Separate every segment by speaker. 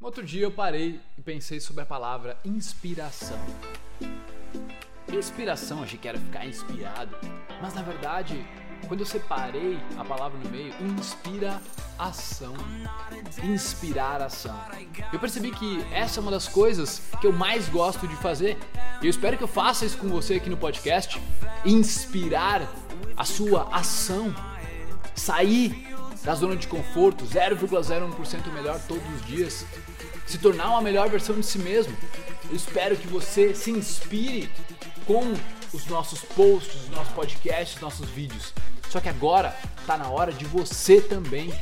Speaker 1: Outro dia eu parei e pensei sobre a palavra inspiração. Inspiração, achei que era ficar inspirado, mas na verdade, quando eu separei a palavra no meio, inspira ação. Inspirar ação. Eu percebi que essa é uma das coisas que eu mais gosto de fazer. E eu espero que eu faça isso com você aqui no podcast. Inspirar a sua ação. Sair da zona de conforto, 0,01% melhor todos os dias, se tornar uma melhor versão de si mesmo. Eu espero que você se inspire com os nossos posts, os nossos podcasts, os nossos vídeos. Só que agora está na hora de você também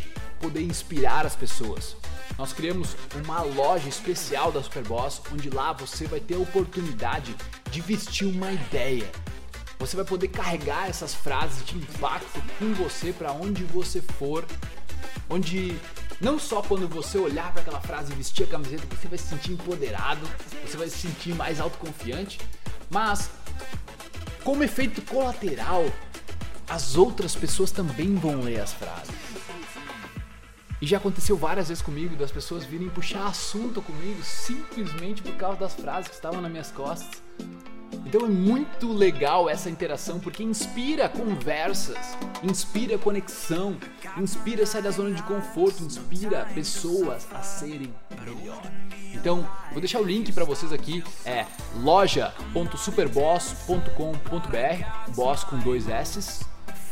Speaker 1: poder inspirar as pessoas. Nós criamos uma loja especial da Superboss, onde lá você vai ter a oportunidade de vestir uma ideia você vai poder carregar essas frases de impacto com você para onde você for, onde não só quando você olhar para aquela frase e vestir a camiseta você vai se sentir empoderado, você vai se sentir mais autoconfiante, mas como efeito colateral, as outras pessoas também vão ler as frases. E já aconteceu várias vezes comigo das pessoas virem puxar assunto comigo simplesmente por causa das frases que estavam nas minhas costas. Então é muito legal essa interação porque inspira conversas, inspira conexão, inspira sair da zona de conforto, inspira pessoas a serem melhor. Então, vou deixar o link para vocês aqui, é loja.superboss.com.br, boss com dois S.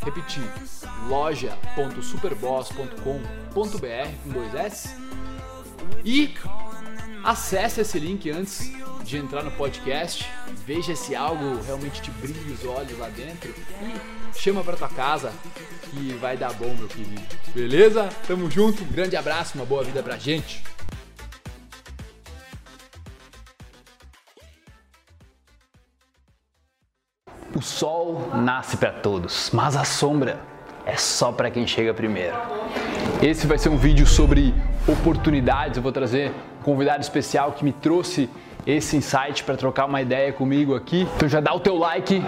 Speaker 1: Repetir, loja.superboss.com.br com dois S. E acesse esse link antes de entrar no podcast, veja se algo realmente te brilha os olhos lá dentro e chama pra tua casa que vai dar bom, meu querido. Beleza? Tamo junto, um grande abraço, uma boa vida pra gente. O sol nasce para todos, mas a sombra é só para quem chega primeiro. Esse vai ser um vídeo sobre oportunidades. Eu vou trazer um convidado especial que me trouxe esse insight para trocar uma ideia comigo aqui. Então já dá o teu like,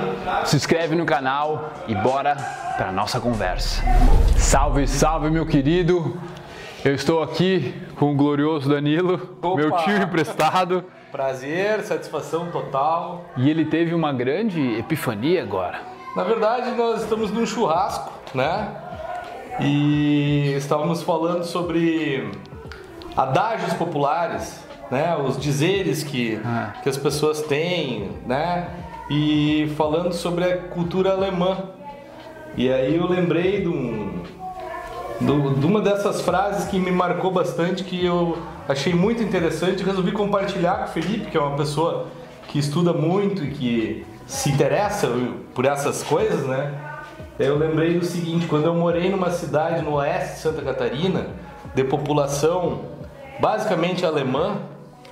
Speaker 1: se inscreve no canal e bora para nossa conversa. Salve, salve meu querido. Eu estou aqui com o glorioso Danilo,
Speaker 2: Opa.
Speaker 1: meu tio emprestado.
Speaker 2: Prazer, satisfação total.
Speaker 1: E ele teve uma grande epifania agora.
Speaker 2: Na verdade, nós estamos num churrasco, né? E estávamos falando sobre adágios populares, né? Os dizeres que,
Speaker 1: Ah.
Speaker 2: que as pessoas têm, né? E falando sobre a cultura alemã. E aí eu lembrei de, um, do- de uma dessas frases que me marcou bastante, que eu achei muito interessante e resolvi compartilhar com o Felipe, que é uma pessoa que estuda muito e que se interessa por essas coisas, né? Eu lembrei do seguinte, quando eu morei numa cidade no oeste de Santa Catarina, de população basicamente alemã,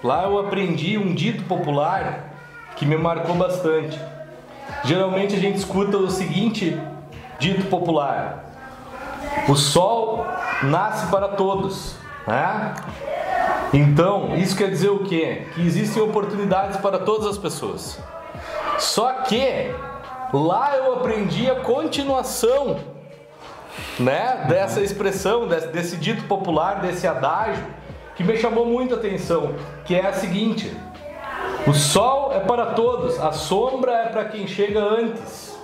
Speaker 2: lá eu aprendi um dito popular que me marcou bastante. Geralmente a gente escuta o seguinte dito popular: o sol nasce para todos, né? Então, isso quer dizer o quê? Que existem oportunidades para todas as pessoas. Só que lá eu aprendi a continuação, né, dessa expressão, desse, desse dito popular, desse adágio, que me chamou muito a atenção, que é a seguinte: o sol é para todos, a sombra é para quem chega antes.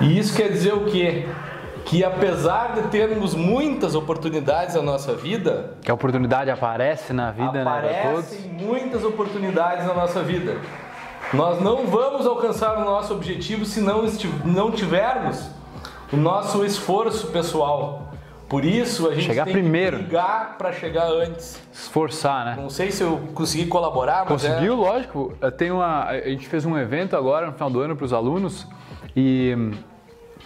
Speaker 2: E isso quer dizer o quê? Que apesar de termos muitas oportunidades na nossa vida,
Speaker 1: Que a oportunidade aparece na vida, né, para todos.
Speaker 2: aparecem muitas oportunidades na nossa vida. Nós não vamos alcançar o nosso objetivo se não, não tivermos o nosso esforço pessoal. Por isso a gente
Speaker 1: Chegar
Speaker 2: tem
Speaker 1: primeiro.
Speaker 2: que brigar para chegar antes.
Speaker 1: Esforçar, né?
Speaker 2: Não sei se eu consegui colaborar, mas é-
Speaker 1: Conseguiu, lógico. Tem uma, a gente fez um evento agora no final do ano para os alunos e hum,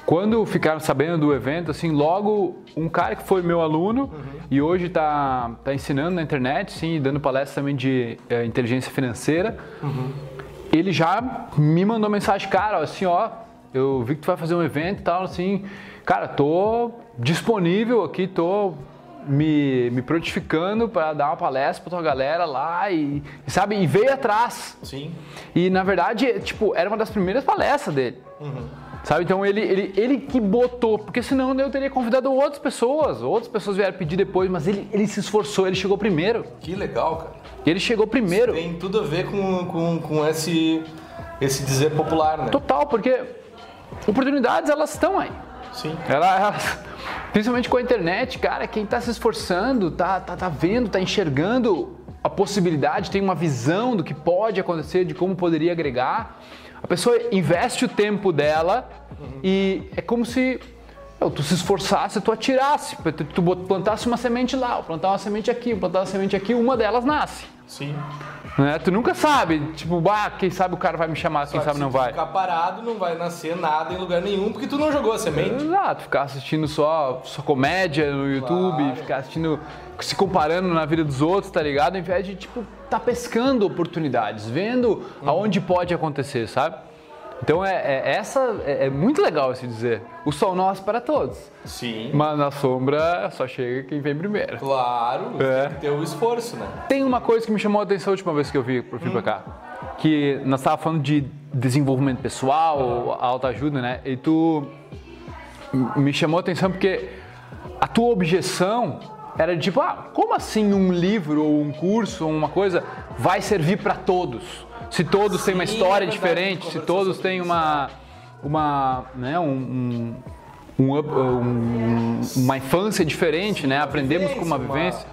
Speaker 1: quando ficaram sabendo do evento, assim, logo um cara que foi meu aluno e hoje está tá ensinando na internet, sim, dando palestra também de eh, inteligência financeira, ele já me mandou mensagem, cara, assim, ó, eu vi que tu vai fazer um evento e tal, assim, cara, tô disponível aqui, tô me, me prontificando para dar uma palestra pra tua galera lá e, sabe, e veio atrás.
Speaker 2: Sim.
Speaker 1: E na verdade, tipo, era uma das primeiras palestras dele. Sabe? Então ele, ele, ele que botou, porque senão eu teria convidado outras pessoas, outras pessoas vieram pedir depois, mas ele, ele se esforçou, ele chegou primeiro.
Speaker 2: Que legal, cara.
Speaker 1: Ele chegou primeiro.
Speaker 2: Tem tudo a ver com, com, com esse, esse dizer popular, né?
Speaker 1: Total, porque oportunidades elas estão aí.
Speaker 2: Sim.
Speaker 1: Ela, elas, principalmente com a internet, cara, quem está se esforçando, tá, tá, tá vendo, tá enxergando a possibilidade, tem uma visão do que pode acontecer, de como poderia agregar. A pessoa investe o tempo dela uhum. e é como se tu se esforçasse, tu atirasse, tu plantasse uma semente lá, plantar uma semente aqui, plantar uma semente aqui, uma delas nasce.
Speaker 2: Sim.
Speaker 1: Né? Tu nunca sabe, tipo, ah, quem sabe o cara vai me chamar, Só quem sabe não vai.
Speaker 2: ficar parado, não vai nascer nada em lugar nenhum, porque tu não jogou a semente.
Speaker 1: Exato, ficar assistindo só, só comédia no YouTube, claro. ficar assistindo, se comparando na vida dos outros, tá ligado? Ao invés de, tipo, tá pescando oportunidades, vendo uhum. aonde pode acontecer, sabe? Então é, é essa é, é, muito legal se dizer. O sol nasce para todos.
Speaker 2: Sim.
Speaker 1: Mas na sombra só chega quem vem primeiro.
Speaker 2: Claro, é. tem que ter o esforço, né?
Speaker 1: Tem uma coisa que me chamou a atenção a última vez que eu vi por fim hum. pra cá. Que nós estávamos falando de desenvolvimento pessoal, ah. alta ajuda, né? E tu me chamou a atenção porque a tua objeção era de tipo, ah, como assim um livro ou um curso ou uma coisa vai servir para todos? Se todos Sim, têm uma história é diferente, se todos têm uma, uma, né, um, um, um, uma infância diferente, né? Aprendemos com uma vivência.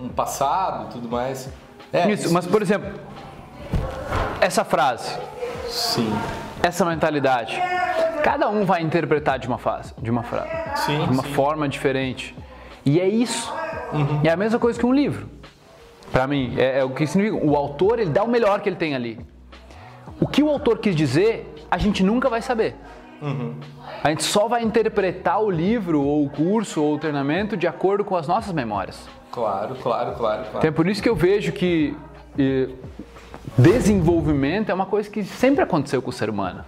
Speaker 2: um passado e tudo mais.
Speaker 1: É, isso, isso, mas por exemplo, essa frase.
Speaker 2: Sim.
Speaker 1: Essa mentalidade. Cada um vai interpretar de uma fase, de uma frase,
Speaker 2: sim,
Speaker 1: de uma
Speaker 2: sim.
Speaker 1: forma diferente. E é isso. Uhum. É a mesma coisa que um livro. Para mim, é, é, o que significa. O autor ele dá o melhor que ele tem ali. O que o autor quis dizer, a gente nunca vai saber.
Speaker 2: Uhum.
Speaker 1: A gente só vai interpretar o livro, ou o curso, ou o treinamento de acordo com as nossas memórias.
Speaker 2: Claro, claro, claro. claro.
Speaker 1: Então é por isso que eu vejo que e, desenvolvimento é uma coisa que sempre aconteceu com o ser humano.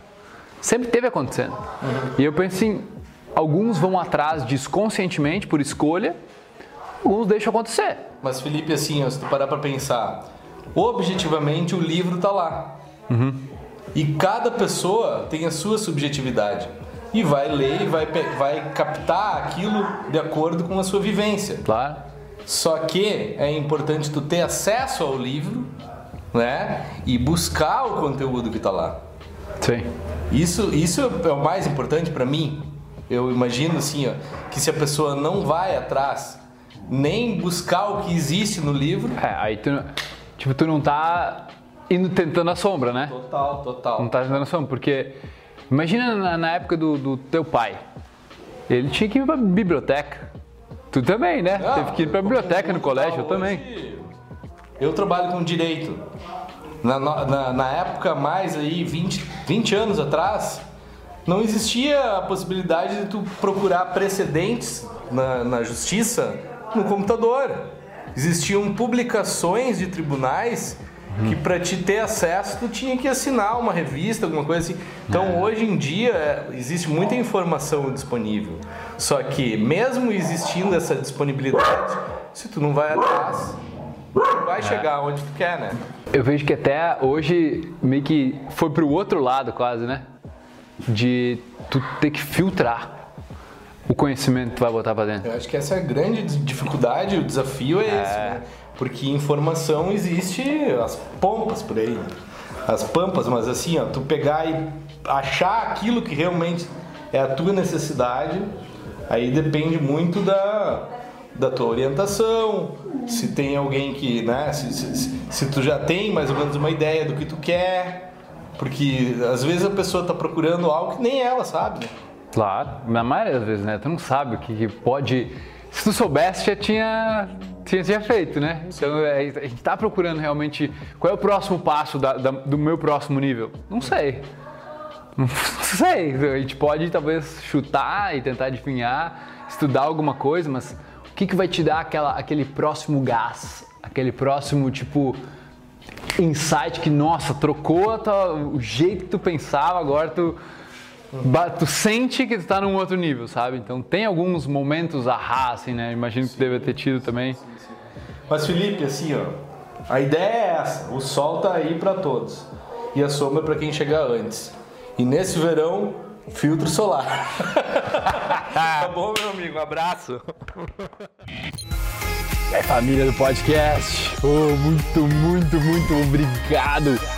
Speaker 1: Sempre teve acontecendo. Uhum. E eu penso assim, alguns vão atrás disso conscientemente, por escolha, alguns deixam acontecer.
Speaker 2: Mas Felipe, assim, se tu parar para pensar, objetivamente o livro tá lá.
Speaker 1: Uhum.
Speaker 2: E cada pessoa tem a sua subjetividade. E vai ler e vai, vai captar aquilo de acordo com a sua vivência.
Speaker 1: Claro.
Speaker 2: Só que é importante tu ter acesso ao livro, né? E buscar o conteúdo que está lá.
Speaker 1: Sim.
Speaker 2: Isso, isso é o mais importante para mim. Eu imagino assim, ó, que se a pessoa não vai atrás nem buscar o que existe no livro.
Speaker 1: É, aí tu, tipo, tu não tá indo tentando a sombra, né?
Speaker 2: Total, total.
Speaker 1: Não tá tentando a sombra, porque imagina na, na época do, do, teu pai, ele tinha que ir pra biblioteca. Tu também, né? Ah, Teve que ir pra biblioteca no colégio, eu também.
Speaker 2: Eu trabalho com direito. Na, na, na, época, mais aí, 20, 20 anos atrás, não existia a possibilidade de tu procurar precedentes na, na justiça no computador. Existiam publicações de tribunais que para te ter acesso tu tinha que assinar uma revista, alguma coisa assim. Então é. hoje em dia é, existe muita informação disponível. Só que mesmo existindo essa disponibilidade, se tu não vai atrás, tu vai é. chegar onde tu quer, né?
Speaker 1: Eu vejo que até hoje meio que foi pro outro lado quase, né? De tu ter que filtrar o conhecimento que tu vai botar para dentro.
Speaker 2: Eu acho que essa é a grande dificuldade, o desafio é, é. esse, né? Porque informação existe as pompas por aí, as pampas, mas assim, ó, tu pegar e achar aquilo que realmente é a tua necessidade, aí depende muito da, da tua orientação, se tem alguém que, né, se, se, se tu já tem mais ou menos uma ideia do que tu quer, porque às vezes a pessoa está procurando algo que nem ela sabe, né?
Speaker 1: Claro, na maioria das vezes, né? Tu não sabe o que pode. Se tu soubesse, já tinha, tinha, tinha feito, né? Então é, a gente tá procurando realmente qual é o próximo passo da, da, do meu próximo nível. Não sei. Não sei. A gente pode talvez chutar e tentar adivinhar, estudar alguma coisa, mas o que, que vai te dar aquela, aquele próximo gás? Aquele próximo, tipo, insight que, nossa, trocou o jeito que tu pensava, agora tu tu sente que tu tá num outro nível, sabe? Então tem alguns momentos ahá, assim, né? Imagino que sim, deve ter tido também. Sim, sim.
Speaker 2: Mas Felipe, assim, ó, a ideia é essa: o sol tá aí para todos e a sombra para quem chegar antes. E nesse verão, Filtro solar. tá bom, meu amigo. Um abraço.
Speaker 1: É família do podcast. Oh, muito, muito, muito obrigado